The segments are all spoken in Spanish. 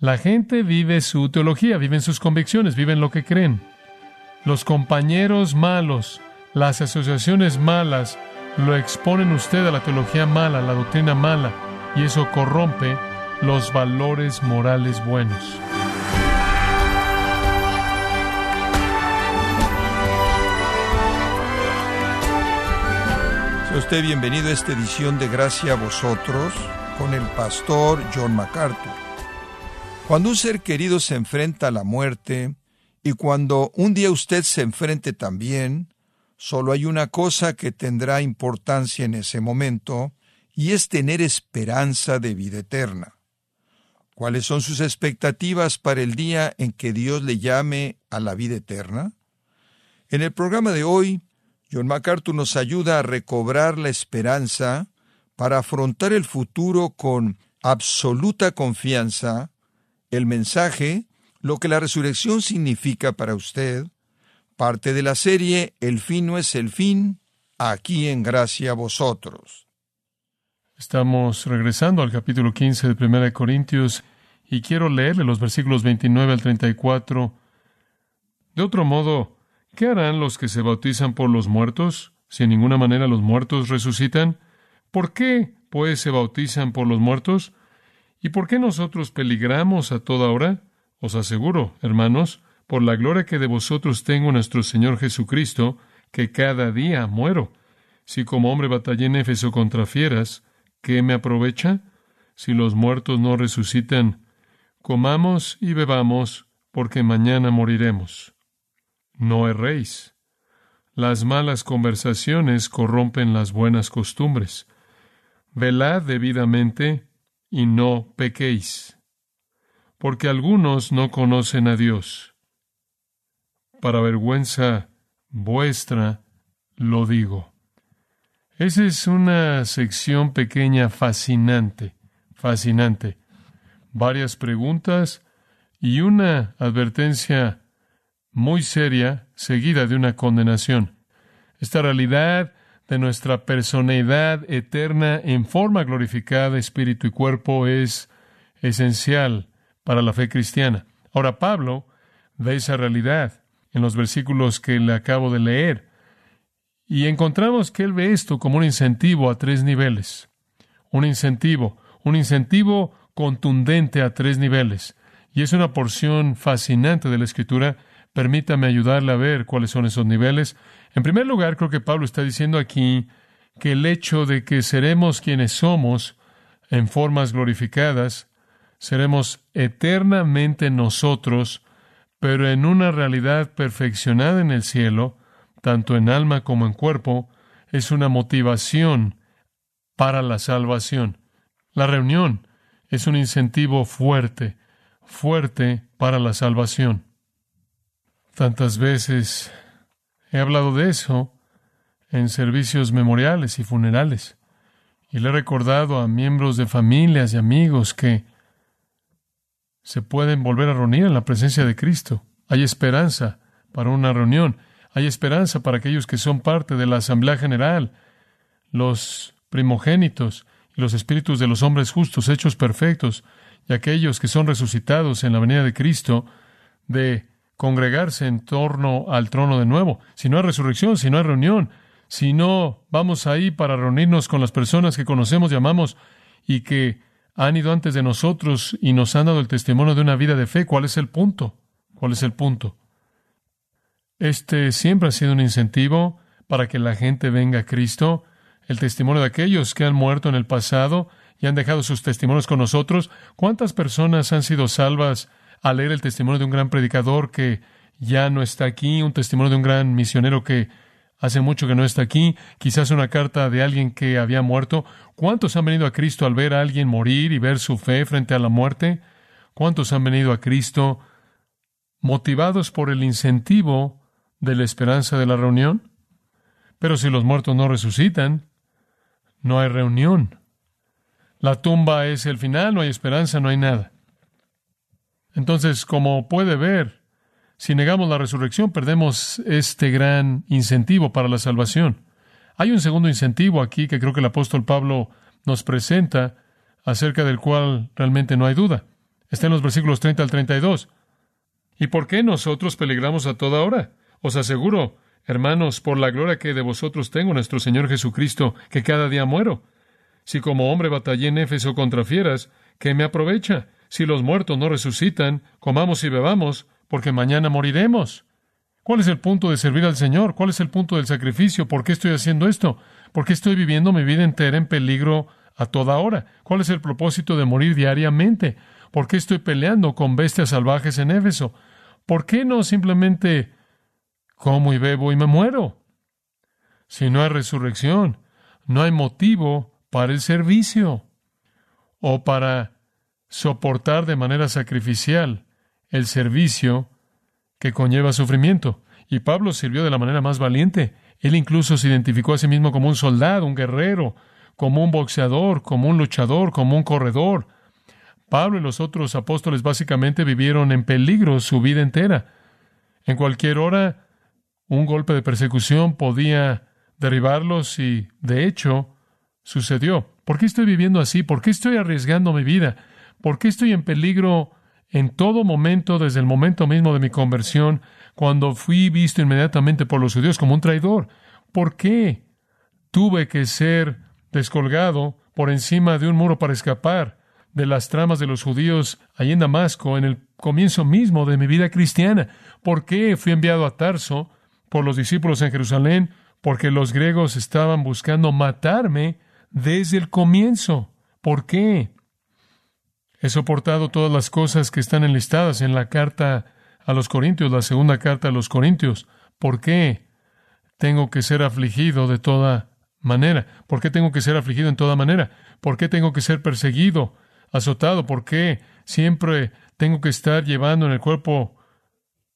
La gente vive su teología, viven sus convicciones, viven lo que creen. Los compañeros malos, las asociaciones malas, lo exponen usted a la teología mala, a la doctrina mala, y eso corrompe los valores morales buenos. Sea usted bienvenido a esta edición de Gracia a vosotros con el pastor John MacArthur. Cuando un ser querido se enfrenta a la muerte y cuando un día usted se enfrente también, solo hay una cosa que tendrá importancia en ese momento y es tener esperanza de vida eterna. ¿Cuáles son sus expectativas para el día en que Dios le llame a la vida eterna? En el programa de hoy, John MacArthur nos ayuda a recobrar la esperanza para afrontar el futuro con absoluta confianza, el mensaje, lo que la resurrección significa para usted, parte de la serie El fin no es el fin, aquí en gracia a vosotros. Estamos regresando al capítulo 15 de 1 Corintios y quiero leerle los versículos 29 al 34. De otro modo, ¿Qué harán los que se bautizan por los muertos, si en ninguna manera los muertos resucitan? ¿Por qué, pues, se bautizan por los muertos? ¿Y por qué nosotros peligramos a toda hora? Os aseguro, hermanos, por la gloria que de vosotros tengo nuestro Señor Jesucristo, que cada día muero. Si como hombre batallé en Éfeso contra fieras, ¿qué me aprovecha? Si los muertos no resucitan, comamos y bebamos, porque mañana moriremos no erréis. Las malas conversaciones corrompen las buenas costumbres. Velad debidamente y no pequéis, porque algunos no conocen a Dios. Para vergüenza vuestra lo digo. Esa es una sección pequeña fascinante, fascinante. Varias preguntas y una advertencia muy seria, seguida de una condenación. Esta realidad de nuestra personalidad eterna en forma glorificada, espíritu y cuerpo, es esencial para la fe cristiana. Ahora Pablo ve esa realidad en los versículos que le acabo de leer y encontramos que él ve esto como un incentivo a tres niveles. Un incentivo, un incentivo contundente a tres niveles. Y es una porción fascinante de la Escritura Permítame ayudarle a ver cuáles son esos niveles. En primer lugar, creo que Pablo está diciendo aquí que el hecho de que seremos quienes somos en formas glorificadas, seremos eternamente nosotros, pero en una realidad perfeccionada en el cielo, tanto en alma como en cuerpo, es una motivación para la salvación. La reunión es un incentivo fuerte, fuerte para la salvación. Tantas veces he hablado de eso en servicios memoriales y funerales. Y le he recordado a miembros de familias y amigos que se pueden volver a reunir en la presencia de Cristo. Hay esperanza para una reunión. Hay esperanza para aquellos que son parte de la Asamblea General, los primogénitos y los espíritus de los hombres justos, hechos perfectos, y aquellos que son resucitados en la venida de Cristo, de congregarse en torno al trono de nuevo. Si no hay resurrección, si no hay reunión, si no vamos ahí para reunirnos con las personas que conocemos y amamos y que han ido antes de nosotros y nos han dado el testimonio de una vida de fe, ¿cuál es el punto? ¿Cuál es el punto? Este siempre ha sido un incentivo para que la gente venga a Cristo, el testimonio de aquellos que han muerto en el pasado y han dejado sus testimonios con nosotros. ¿Cuántas personas han sido salvas a leer el testimonio de un gran predicador que ya no está aquí, un testimonio de un gran misionero que hace mucho que no está aquí, quizás una carta de alguien que había muerto. ¿Cuántos han venido a Cristo al ver a alguien morir y ver su fe frente a la muerte? ¿Cuántos han venido a Cristo motivados por el incentivo de la esperanza de la reunión? Pero si los muertos no resucitan, no hay reunión. La tumba es el final, no hay esperanza, no hay nada. Entonces, como puede ver, si negamos la resurrección, perdemos este gran incentivo para la salvación. Hay un segundo incentivo aquí que creo que el apóstol Pablo nos presenta, acerca del cual realmente no hay duda. Está en los versículos 30 al 32. ¿Y por qué nosotros peligramos a toda hora? Os aseguro, hermanos, por la gloria que de vosotros tengo, nuestro Señor Jesucristo, que cada día muero. Si como hombre batallé en Éfeso contra fieras, ¿qué me aprovecha? Si los muertos no resucitan, comamos y bebamos, porque mañana moriremos. ¿Cuál es el punto de servir al Señor? ¿Cuál es el punto del sacrificio? ¿Por qué estoy haciendo esto? ¿Por qué estoy viviendo mi vida entera en peligro a toda hora? ¿Cuál es el propósito de morir diariamente? ¿Por qué estoy peleando con bestias salvajes en Éfeso? ¿Por qué no simplemente como y bebo y me muero? Si no hay resurrección, no hay motivo para el servicio o para soportar de manera sacrificial el servicio que conlleva sufrimiento. Y Pablo sirvió de la manera más valiente. Él incluso se identificó a sí mismo como un soldado, un guerrero, como un boxeador, como un luchador, como un corredor. Pablo y los otros apóstoles básicamente vivieron en peligro su vida entera. En cualquier hora, un golpe de persecución podía derribarlos y, de hecho, sucedió. ¿Por qué estoy viviendo así? ¿Por qué estoy arriesgando mi vida? ¿Por qué estoy en peligro en todo momento, desde el momento mismo de mi conversión, cuando fui visto inmediatamente por los judíos como un traidor? ¿Por qué tuve que ser descolgado por encima de un muro para escapar de las tramas de los judíos allí en Damasco en el comienzo mismo de mi vida cristiana? ¿Por qué fui enviado a Tarso por los discípulos en Jerusalén? Porque los griegos estaban buscando matarme desde el comienzo. ¿Por qué? He soportado todas las cosas que están enlistadas en la carta a los Corintios, la segunda carta a los Corintios. ¿Por qué tengo que ser afligido de toda manera? ¿Por qué tengo que ser afligido en toda manera? ¿Por qué tengo que ser perseguido, azotado? ¿Por qué siempre tengo que estar llevando en el cuerpo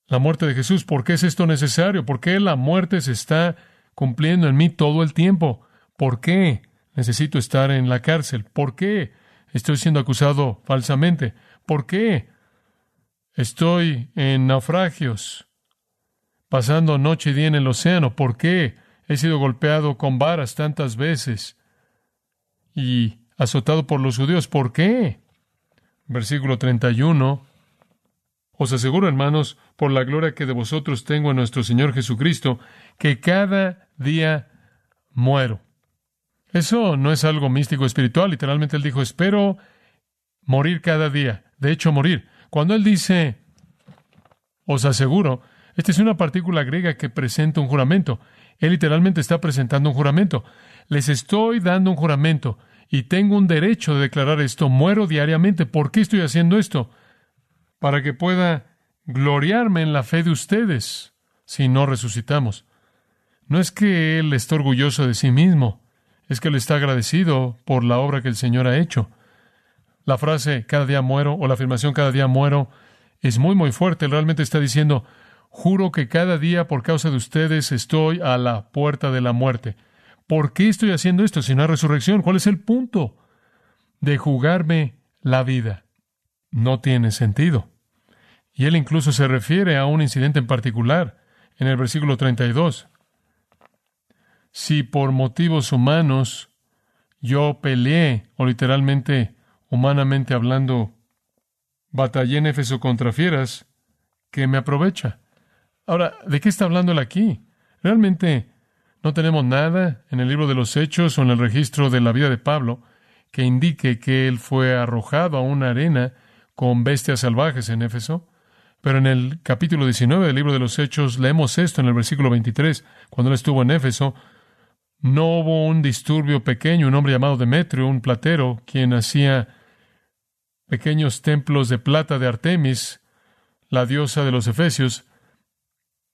la muerte de Jesús? ¿Por qué es esto necesario? ¿Por qué la muerte se está cumpliendo en mí todo el tiempo? ¿Por qué necesito estar en la cárcel? ¿Por qué Estoy siendo acusado falsamente. ¿Por qué? Estoy en naufragios, pasando noche y día en el océano. ¿Por qué? He sido golpeado con varas tantas veces y azotado por los judíos. ¿Por qué? Versículo 31. Os aseguro, hermanos, por la gloria que de vosotros tengo en nuestro Señor Jesucristo, que cada día muero. Eso no es algo místico espiritual. Literalmente él dijo, espero morir cada día. De hecho, morir. Cuando él dice, os aseguro, esta es una partícula griega que presenta un juramento. Él literalmente está presentando un juramento. Les estoy dando un juramento y tengo un derecho de declarar esto. Muero diariamente. ¿Por qué estoy haciendo esto? Para que pueda gloriarme en la fe de ustedes si no resucitamos. No es que Él esté orgulloso de sí mismo es que Él está agradecido por la obra que el Señor ha hecho. La frase cada día muero o la afirmación cada día muero es muy, muy fuerte. Realmente está diciendo, juro que cada día por causa de ustedes estoy a la puerta de la muerte. ¿Por qué estoy haciendo esto si no hay resurrección? ¿Cuál es el punto de jugarme la vida? No tiene sentido. Y él incluso se refiere a un incidente en particular en el versículo 32 si por motivos humanos yo peleé, o literalmente, humanamente hablando, batallé en Éfeso contra fieras, ¿qué me aprovecha? Ahora, ¿de qué está hablando él aquí? Realmente no tenemos nada en el libro de los Hechos o en el registro de la vida de Pablo que indique que él fue arrojado a una arena con bestias salvajes en Éfeso. Pero en el capítulo 19 del libro de los Hechos leemos esto en el versículo 23, cuando él estuvo en Éfeso, no hubo un disturbio pequeño, un hombre llamado Demetrio, un platero, quien hacía pequeños templos de plata de Artemis, la diosa de los Efesios,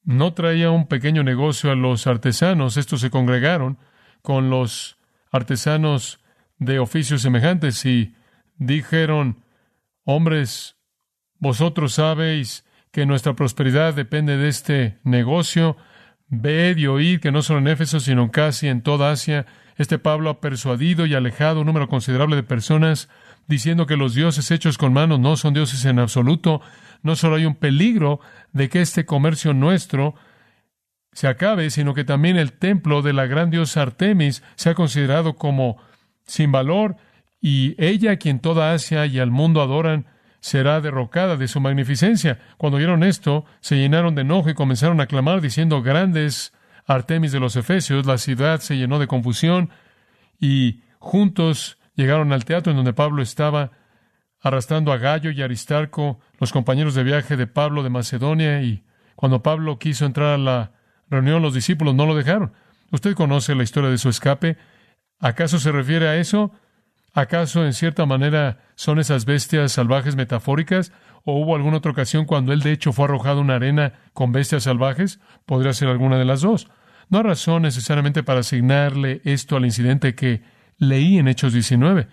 no traía un pequeño negocio a los artesanos, estos se congregaron con los artesanos de oficios semejantes y dijeron, hombres, vosotros sabéis que nuestra prosperidad depende de este negocio, Ved y oíd que no solo en Éfeso, sino casi en toda Asia, este Pablo ha persuadido y alejado un número considerable de personas, diciendo que los dioses hechos con manos no son dioses en absoluto. No solo hay un peligro de que este comercio nuestro se acabe, sino que también el templo de la gran diosa Artemis se ha considerado como sin valor y ella, quien toda Asia y al mundo adoran, será derrocada de su magnificencia. Cuando oyeron esto, se llenaron de enojo y comenzaron a clamar diciendo, grandes Artemis de los Efesios, la ciudad se llenó de confusión y juntos llegaron al teatro en donde Pablo estaba arrastrando a Gallo y Aristarco, los compañeros de viaje de Pablo de Macedonia, y cuando Pablo quiso entrar a la reunión, los discípulos no lo dejaron. Usted conoce la historia de su escape. ¿Acaso se refiere a eso? ¿Acaso en cierta manera son esas bestias salvajes metafóricas? ¿O hubo alguna otra ocasión cuando él de hecho fue arrojado una arena con bestias salvajes? Podría ser alguna de las dos. No hay razón necesariamente para asignarle esto al incidente que leí en Hechos 19.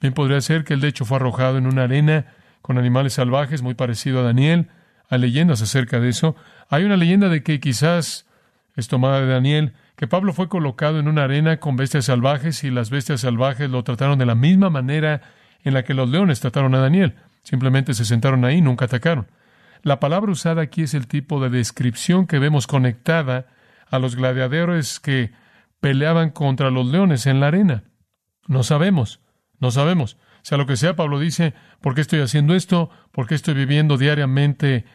Bien podría ser que él de hecho fue arrojado en una arena con animales salvajes, muy parecido a Daniel. Hay leyendas acerca de eso. Hay una leyenda de que quizás es tomada de Daniel, que Pablo fue colocado en una arena con bestias salvajes y las bestias salvajes lo trataron de la misma manera en la que los leones trataron a Daniel. Simplemente se sentaron ahí nunca atacaron. La palabra usada aquí es el tipo de descripción que vemos conectada a los gladiadores que peleaban contra los leones en la arena. No sabemos. No sabemos. Sea lo que sea, Pablo dice, ¿por qué estoy haciendo esto? ¿Por qué estoy viviendo diariamente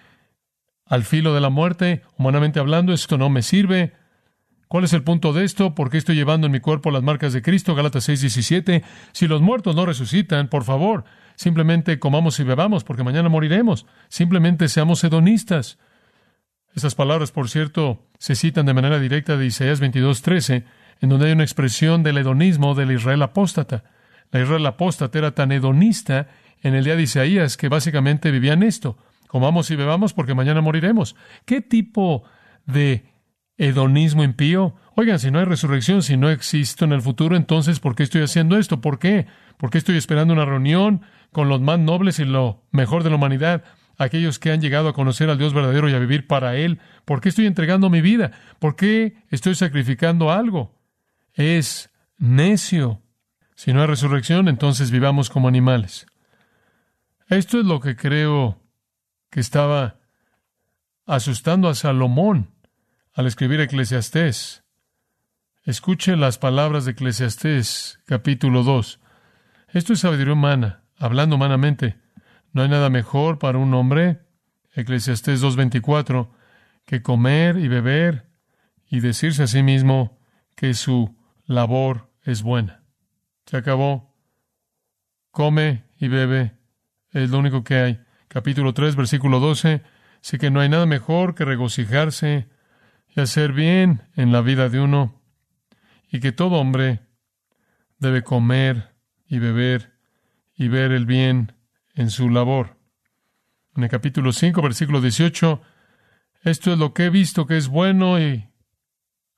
al filo de la muerte? Humanamente hablando, esto no me sirve. ¿Cuál es el punto de esto? ¿Por qué estoy llevando en mi cuerpo las marcas de Cristo? Gálatas 6:17. Si los muertos no resucitan, por favor, simplemente comamos y bebamos, porque mañana moriremos. Simplemente seamos hedonistas. Esas palabras, por cierto, se citan de manera directa de Isaías 22:13, en donde hay una expresión del hedonismo del Israel apóstata. La Israel apóstata era tan hedonista en el día de Isaías que básicamente vivían esto. Comamos y bebamos porque mañana moriremos. ¿Qué tipo de hedonismo impío? Oigan, si no hay resurrección, si no existo en el futuro, entonces ¿por qué estoy haciendo esto? ¿Por qué? ¿Por qué estoy esperando una reunión con los más nobles y lo mejor de la humanidad? Aquellos que han llegado a conocer al Dios verdadero y a vivir para Él. ¿Por qué estoy entregando mi vida? ¿Por qué estoy sacrificando algo? Es necio. Si no hay resurrección, entonces vivamos como animales. Esto es lo que creo que estaba asustando a Salomón al escribir Eclesiastés. Escuche las palabras de Eclesiastés, capítulo 2. Esto es sabiduría humana, hablando humanamente. No hay nada mejor para un hombre, Eclesiastés 2.24, que comer y beber y decirse a sí mismo que su labor es buena. Se acabó. Come y bebe. Es lo único que hay. Capítulo 3, versículo 12. Sé que no hay nada mejor que regocijarse y hacer bien en la vida de uno, y que todo hombre debe comer y beber y ver el bien en su labor. En el capítulo 5, versículo 18, esto es lo que he visto que es bueno y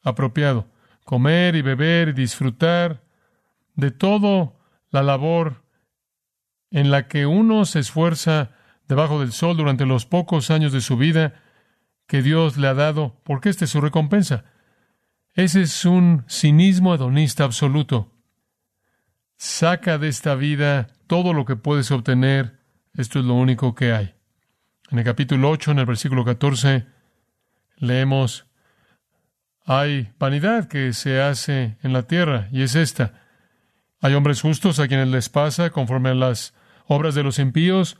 apropiado, comer y beber y disfrutar de todo la labor en la que uno se esfuerza debajo del sol durante los pocos años de su vida que Dios le ha dado, porque esta es su recompensa. Ese es un cinismo hedonista absoluto. Saca de esta vida todo lo que puedes obtener. Esto es lo único que hay. En el capítulo 8, en el versículo 14, leemos, hay vanidad que se hace en la tierra, y es esta, hay hombres justos a quienes les pasa conforme a las obras de los impíos.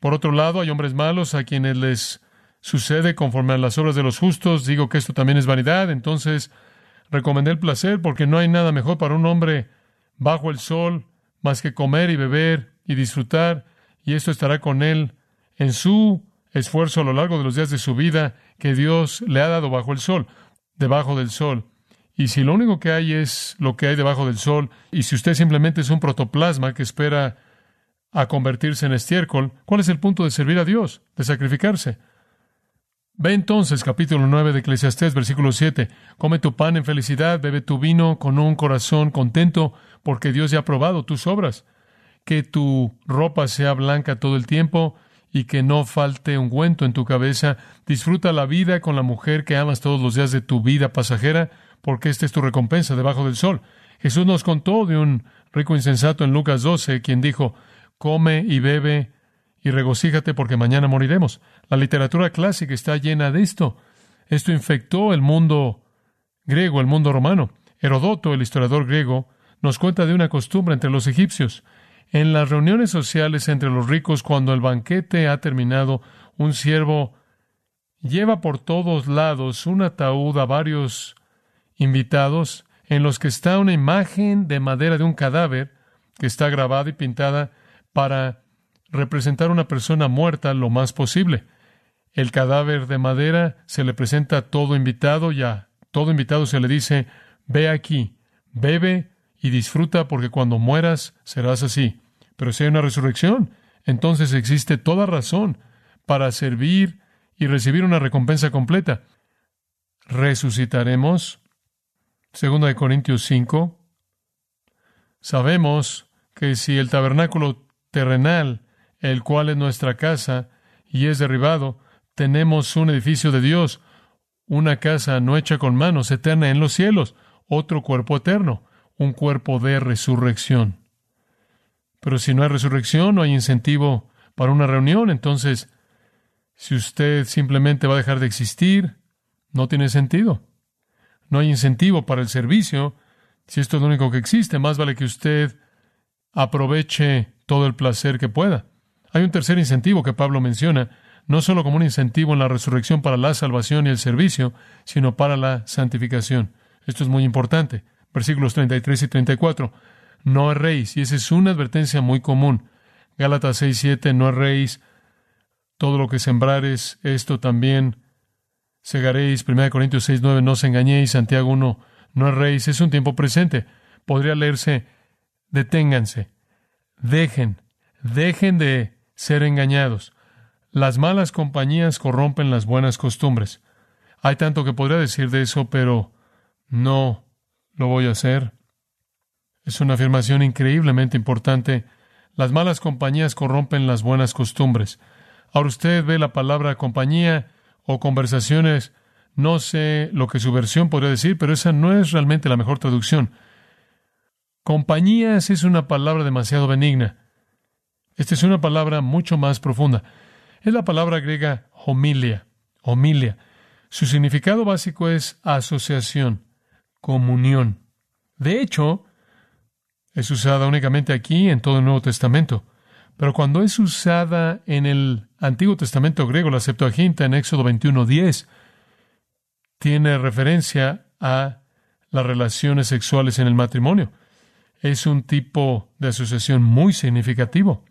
Por otro lado, hay hombres malos a quienes les sucede conforme a las obras de los justos. Digo que esto también es vanidad. Entonces, recomendé el placer porque no hay nada mejor para un hombre bajo el sol más que comer y beber y disfrutar. Y esto estará con él en su esfuerzo a lo largo de los días de su vida que Dios le ha dado bajo el sol, debajo del sol. Y si lo único que hay es lo que hay debajo del sol, y si usted simplemente es un protoplasma que espera a convertirse en estiércol, ¿cuál es el punto de servir a Dios, de sacrificarse? Ve entonces capítulo 9 de Eclesiastés, versículo 7. Come tu pan en felicidad, bebe tu vino con un corazón contento, porque Dios ya ha probado tus obras. Que tu ropa sea blanca todo el tiempo y que no falte ungüento en tu cabeza. Disfruta la vida con la mujer que amas todos los días de tu vida pasajera, porque esta es tu recompensa debajo del sol. Jesús nos contó de un rico insensato en Lucas 12, quien dijo, come y bebe y regocíjate porque mañana moriremos. La literatura clásica está llena de esto. Esto infectó el mundo griego, el mundo romano. Herodoto, el historiador griego, nos cuenta de una costumbre entre los egipcios. En las reuniones sociales entre los ricos, cuando el banquete ha terminado, un siervo lleva por todos lados un ataúd a varios invitados en los que está una imagen de madera de un cadáver que está grabada y pintada para representar una persona muerta lo más posible. El cadáver de madera se le presenta a todo invitado y a todo invitado se le dice, ve aquí, bebe y disfruta porque cuando mueras serás así. Pero si hay una resurrección, entonces existe toda razón para servir y recibir una recompensa completa. Resucitaremos. Segunda de Corintios 5. Sabemos que si el tabernáculo terrenal, el cual es nuestra casa, y es derribado, tenemos un edificio de Dios, una casa no hecha con manos, eterna en los cielos, otro cuerpo eterno, un cuerpo de resurrección. Pero si no hay resurrección, no hay incentivo para una reunión, entonces, si usted simplemente va a dejar de existir, no tiene sentido. No hay incentivo para el servicio. Si esto es lo único que existe, más vale que usted aproveche todo el placer que pueda. Hay un tercer incentivo que Pablo menciona, no solo como un incentivo en la resurrección para la salvación y el servicio, sino para la santificación. Esto es muy importante. Versículos 33 y 34. No erréis, y esa es una advertencia muy común. Gálatas 6, 7, no erréis. Todo lo que sembrares, esto también segaréis. 1 Corintios 6, 9, no os engañéis. Santiago 1, no erréis. Es un tiempo presente. Podría leerse, deténganse, dejen, dejen de ser engañados. Las malas compañías corrompen las buenas costumbres. Hay tanto que podría decir de eso, pero no lo voy a hacer. Es una afirmación increíblemente importante. Las malas compañías corrompen las buenas costumbres. Ahora usted ve la palabra compañía o conversaciones, no sé lo que su versión podría decir, pero esa no es realmente la mejor traducción. Compañías es una palabra demasiado benigna. Esta es una palabra mucho más profunda es la palabra griega homilia, homilia. Su significado básico es asociación, comunión. De hecho, es usada únicamente aquí en todo el Nuevo Testamento. Pero cuando es usada en el Antiguo Testamento griego, la Septuaginta en Éxodo 21:10, tiene referencia a las relaciones sexuales en el matrimonio. Es un tipo de asociación muy significativo.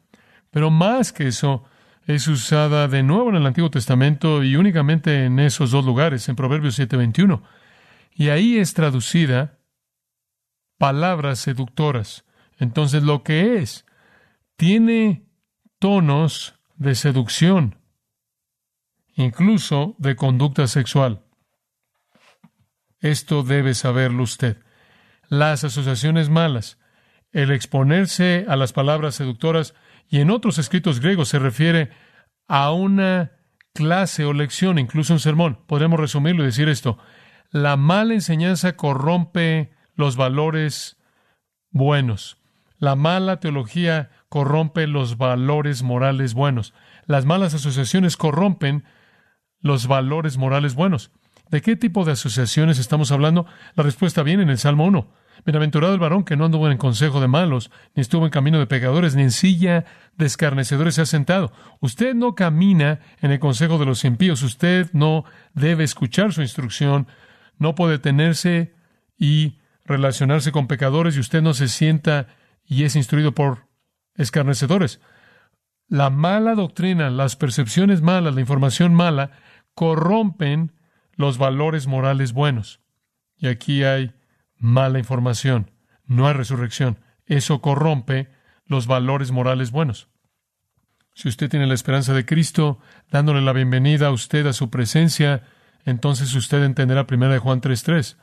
Pero más que eso, es usada de nuevo en el Antiguo Testamento y únicamente en esos dos lugares, en Proverbios 7:21. Y ahí es traducida palabras seductoras. Entonces lo que es, tiene tonos de seducción, incluso de conducta sexual. Esto debe saberlo usted. Las asociaciones malas, el exponerse a las palabras seductoras, y en otros escritos griegos se refiere a una clase o lección, incluso un sermón. Podemos resumirlo y decir esto. La mala enseñanza corrompe los valores buenos. La mala teología corrompe los valores morales buenos. Las malas asociaciones corrompen los valores morales buenos. ¿De qué tipo de asociaciones estamos hablando? La respuesta viene en el Salmo 1. Bienaventurado el varón que no anduvo en consejo de malos, ni estuvo en camino de pecadores, ni en silla de escarnecedores se ha sentado. Usted no camina en el consejo de los impíos, usted no debe escuchar su instrucción, no puede tenerse y relacionarse con pecadores y usted no se sienta y es instruido por escarnecedores. La mala doctrina, las percepciones malas, la información mala, corrompen los valores morales buenos. Y aquí hay mala información, no hay resurrección. Eso corrompe los valores morales buenos. Si usted tiene la esperanza de Cristo, dándole la bienvenida a usted a su presencia, entonces usted entenderá 1 Juan 3.3.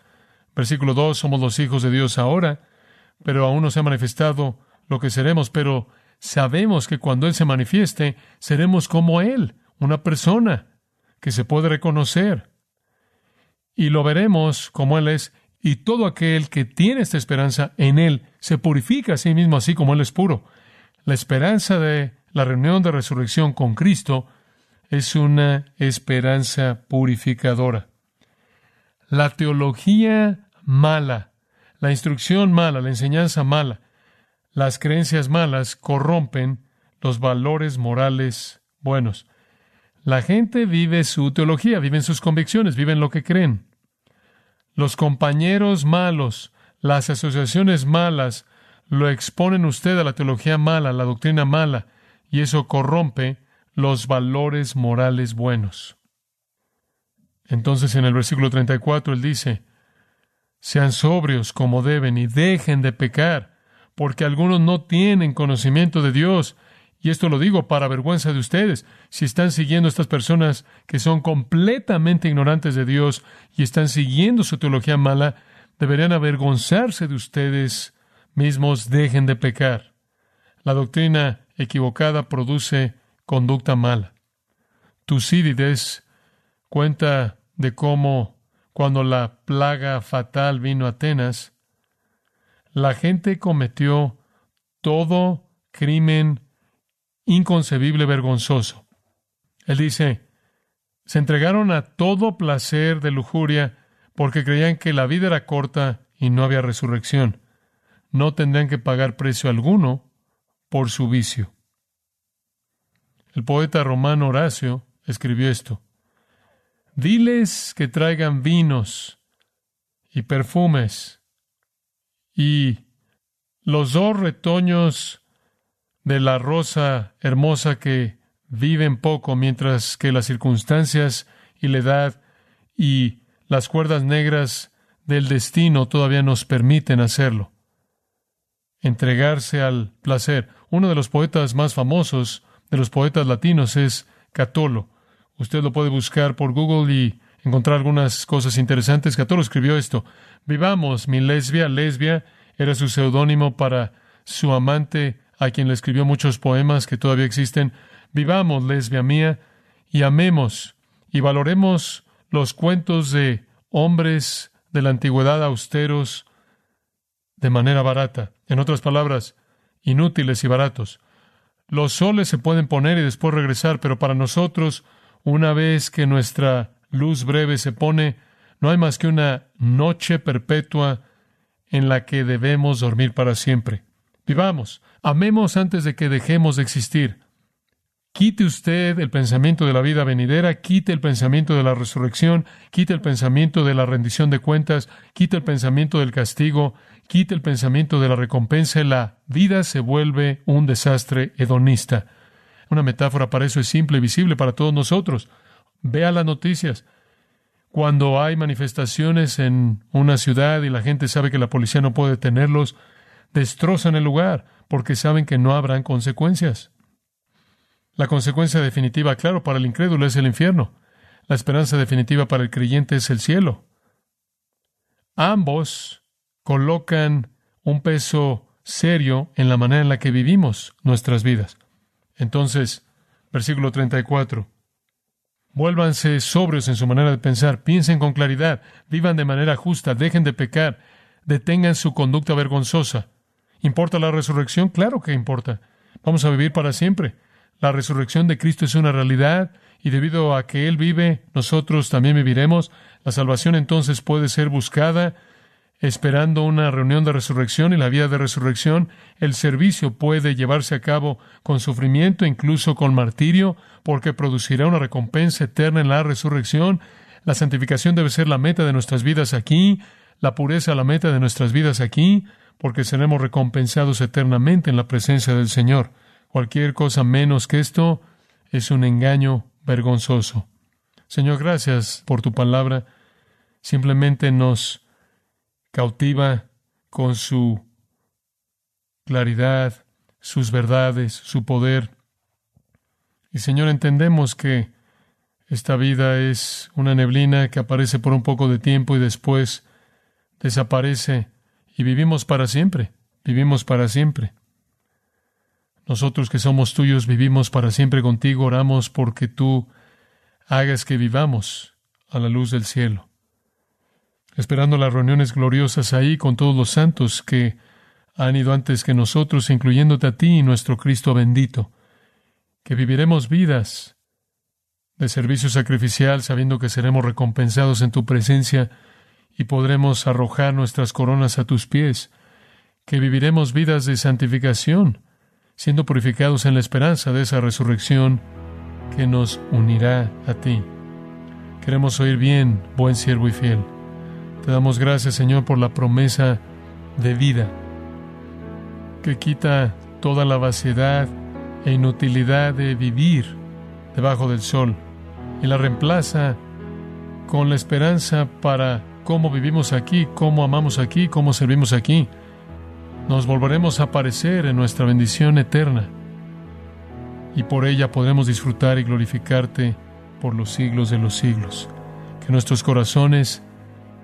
Versículo 2, somos los hijos de Dios ahora, pero aún no se ha manifestado lo que seremos, pero sabemos que cuando Él se manifieste, seremos como Él, una persona que se puede reconocer. Y lo veremos como Él es y todo aquel que tiene esta esperanza en Él se purifica a sí mismo así como Él es puro. La esperanza de la reunión de resurrección con Cristo es una esperanza purificadora. La teología mala, la instrucción mala, la enseñanza mala, Las creencias malas corrompen los valores morales buenos. La gente vive su teología, viven sus convicciones, viven lo que creen. Los compañeros malos, las asociaciones malas, lo exponen usted a la teología mala, a la doctrina mala, y eso corrompe los valores morales buenos. Entonces en el versículo 34 él dice, sean sobrios como deben y dejen de pecar, porque algunos no tienen conocimiento de Dios, y esto lo digo para vergüenza de ustedes. Si están siguiendo estas personas que son completamente ignorantes de Dios y están siguiendo su teología mala, deberían avergonzarse de ustedes mismos. Dejen de pecar. La doctrina equivocada produce conducta mala. Tucídides cuenta de cómo cuando la plaga fatal vino a Atenas, la gente cometió todo crimen inconcebible, vergonzoso. Él dice, se entregaron a todo placer de lujuria porque creían que la vida era corta y no había resurrección. No tendrían que pagar precio alguno por su vicio. El poeta romano Horacio escribió esto. Diles que traigan vinos y perfumes y los dos retoños de la rosa hermosa que viven poco, mientras que las circunstancias y la edad y las cuerdas negras del destino todavía nos permiten hacerlo. Entregarse al placer. Uno de los poetas más famosos de los poetas latinos es Catolo. Usted lo puede buscar por Google y encontrar algunas cosas interesantes. Catolo escribió esto. Vivamos, mi lesbia, lesbia era su seudónimo para su amante a quien le escribió muchos poemas que todavía existen. Vivamos, lesbia mía, y amemos y valoremos los cuentos de hombres de la antigüedad austeros de manera barata. En otras palabras, inútiles y baratos. Los soles se pueden poner y después regresar, pero para nosotros, una vez que nuestra luz breve se pone, no hay más que una noche perpetua en la que debemos dormir para siempre. Vivamos, amemos antes de que dejemos de existir. Quite usted el pensamiento de la vida venidera, quite el pensamiento de la resurrección, quite el pensamiento de la rendición de cuentas, quite el pensamiento del castigo, quite el pensamiento de la recompensa y la vida se vuelve un desastre hedonista. Una metáfora para eso es simple y visible para todos nosotros. Vea las noticias. Cuando hay manifestaciones en una ciudad y la gente sabe que la policía no puede detenerlos, destrozan el lugar porque saben que no habrán consecuencias. La consecuencia definitiva, claro, para el incrédulo es el infierno. La esperanza definitiva para el creyente es el cielo. Ambos colocan un peso serio en la manera en la que vivimos nuestras vidas. Entonces, versículo 34. Vuélvanse sobrios en su manera de pensar, piensen con claridad, vivan de manera justa, dejen de pecar, detengan su conducta vergonzosa, ¿Importa la resurrección? Claro que importa. Vamos a vivir para siempre. La resurrección de Cristo es una realidad y debido a que Él vive, nosotros también viviremos. La salvación entonces puede ser buscada esperando una reunión de resurrección y la vida de resurrección. El servicio puede llevarse a cabo con sufrimiento, incluso con martirio, porque producirá una recompensa eterna en la resurrección. La santificación debe ser la meta de nuestras vidas aquí, la pureza la meta de nuestras vidas aquí porque seremos recompensados eternamente en la presencia del Señor. Cualquier cosa menos que esto es un engaño vergonzoso. Señor, gracias por tu palabra. Simplemente nos cautiva con su claridad, sus verdades, su poder. Y Señor, entendemos que esta vida es una neblina que aparece por un poco de tiempo y después desaparece y vivimos para siempre, vivimos para siempre. Nosotros que somos tuyos vivimos para siempre contigo, oramos porque tú hagas que vivamos a la luz del cielo, esperando las reuniones gloriosas ahí con todos los santos que han ido antes que nosotros, incluyéndote a ti y nuestro Cristo bendito, que viviremos vidas de servicio sacrificial sabiendo que seremos recompensados en tu presencia y podremos arrojar nuestras coronas a tus pies, que viviremos vidas de santificación, siendo purificados en la esperanza de esa resurrección que nos unirá a ti. Queremos oír bien, buen siervo y fiel. Te damos gracias, Señor, por la promesa de vida que quita toda la vaciedad e inutilidad de vivir debajo del sol y la reemplaza con la esperanza para cómo vivimos aquí, cómo amamos aquí, cómo servimos aquí. Nos volveremos a parecer en nuestra bendición eterna y por ella podremos disfrutar y glorificarte por los siglos de los siglos. Que nuestros corazones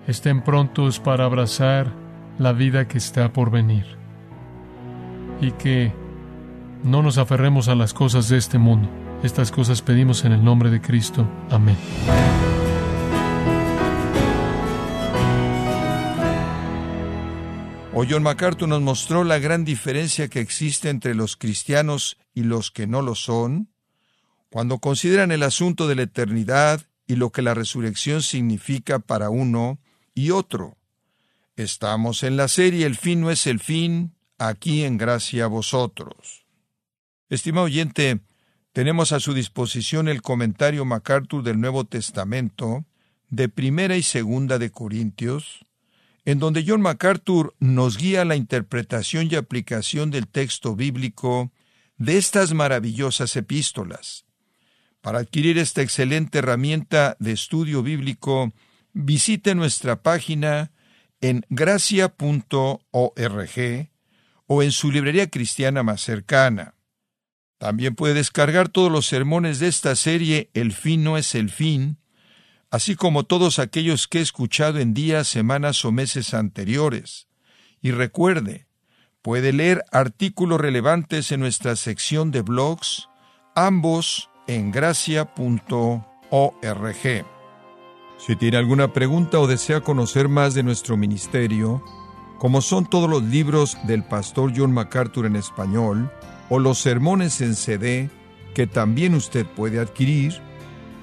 estén prontos para abrazar la vida que está por venir. Y que no nos aferremos a las cosas de este mundo. Estas cosas pedimos en el nombre de Cristo. Amén. O John MacArthur nos mostró la gran diferencia que existe entre los cristianos y los que no lo son, cuando consideran el asunto de la eternidad y lo que la resurrección significa para uno y otro. Estamos en la serie El fin no es el fin, aquí en gracia a vosotros. Estimado oyente, tenemos a su disposición el comentario MacArthur del Nuevo Testamento, de Primera y Segunda de Corintios, en donde John MacArthur nos guía la interpretación y aplicación del texto bíblico de estas maravillosas epístolas. Para adquirir esta excelente herramienta de estudio bíblico, visite nuestra página en gracia.org o en su librería cristiana más cercana. También puede descargar todos los sermones de esta serie El fin no es el fin, así como todos aquellos que he escuchado en días, semanas o meses anteriores. Y recuerde, puede leer artículos relevantes en nuestra sección de blogs, ambos en gracia.org. Si tiene alguna pregunta o desea conocer más de nuestro ministerio, como son todos los libros del pastor John MacArthur en español, o los sermones en CD que también usted puede adquirir,